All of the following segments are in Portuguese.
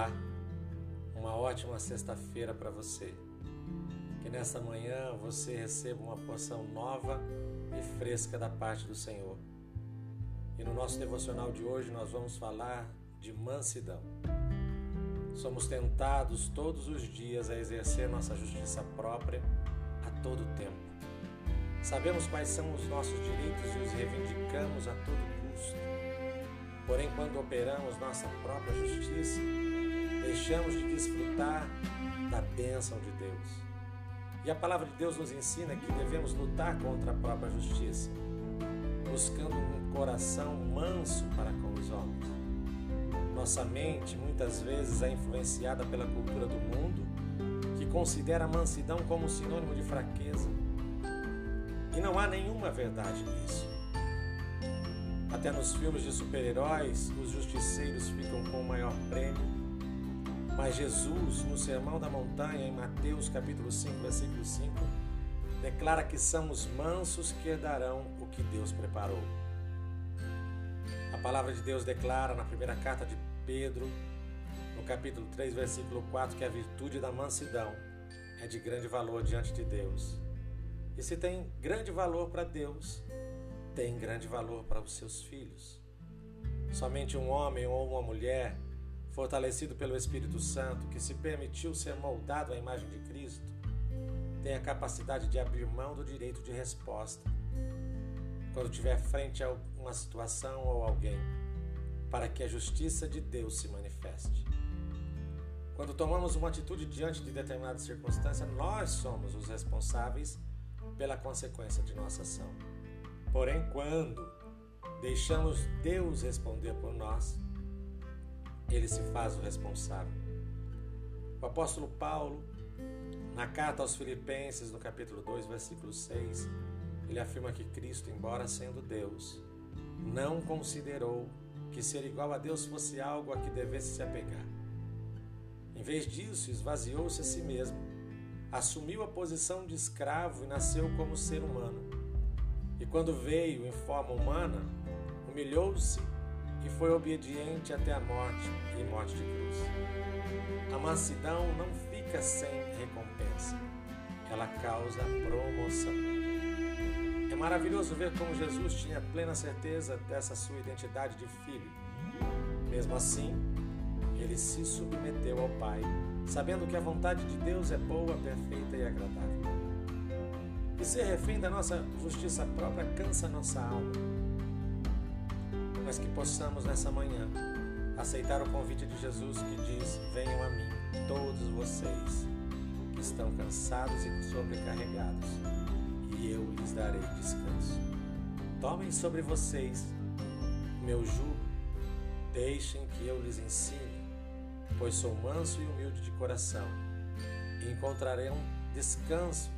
Olá, uma ótima sexta-feira para você. Que nesta manhã você receba uma porção nova e fresca da parte do Senhor. E no nosso devocional de hoje nós vamos falar de mansidão. Somos tentados todos os dias a exercer nossa justiça própria a todo tempo. Sabemos quais são os nossos direitos e os reivindicamos a todo custo. Porém, quando operamos nossa própria justiça, deixamos de desfrutar da bênção de Deus. E a palavra de Deus nos ensina que devemos lutar contra a própria justiça, buscando um coração manso para com os homens. Nossa mente muitas vezes é influenciada pela cultura do mundo, que considera a mansidão como sinônimo de fraqueza. E não há nenhuma verdade nisso. Até nos filmes de super-heróis, os justiceiros ficam com o maior prêmio mas Jesus, no Sermão da Montanha, em Mateus capítulo 5, versículo 5, declara que são os mansos que herdarão o que Deus preparou. A palavra de Deus declara na primeira carta de Pedro, no capítulo 3, versículo 4, que a virtude da mansidão é de grande valor diante de Deus. E se tem grande valor para Deus, tem grande valor para os seus filhos. Somente um homem ou uma mulher fortalecido pelo Espírito Santo, que se permitiu ser moldado à imagem de Cristo, tem a capacidade de abrir mão do direito de resposta quando tiver frente a uma situação ou alguém, para que a justiça de Deus se manifeste. Quando tomamos uma atitude diante de determinada circunstância, nós somos os responsáveis pela consequência de nossa ação. Porém, quando deixamos Deus responder por nós, ele se faz o responsável. O apóstolo Paulo, na carta aos Filipenses, no capítulo 2, versículo 6, ele afirma que Cristo, embora sendo Deus, não considerou que ser igual a Deus fosse algo a que devesse se apegar. Em vez disso, esvaziou-se a si mesmo, assumiu a posição de escravo e nasceu como ser humano. E quando veio em forma humana, humilhou-se e foi obediente até a morte e morte de cruz. A mansidão não fica sem recompensa, ela causa promoção. É maravilhoso ver como Jesus tinha plena certeza dessa sua identidade de filho. Mesmo assim, ele se submeteu ao Pai, sabendo que a vontade de Deus é boa, perfeita e agradável. E ser refém da nossa justiça própria cansa nossa alma mas que possamos nessa manhã aceitar o convite de Jesus que diz: Venham a mim, todos vocês que estão cansados e sobrecarregados, e eu lhes darei descanso. Tomem sobre vocês meu jugo, deixem que eu lhes ensine, pois sou manso e humilde de coração, e encontrarão descansos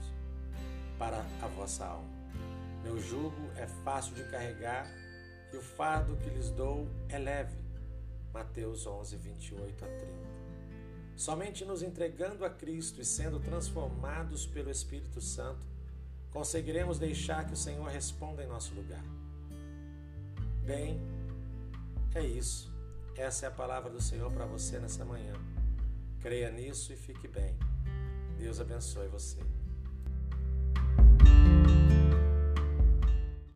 para a vossa alma. Meu jugo é fácil de carregar e o fardo que lhes dou é leve. Mateus 11, 28 a 30. Somente nos entregando a Cristo e sendo transformados pelo Espírito Santo, conseguiremos deixar que o Senhor responda em nosso lugar. Bem, é isso. Essa é a palavra do Senhor para você nessa manhã. Creia nisso e fique bem. Deus abençoe você.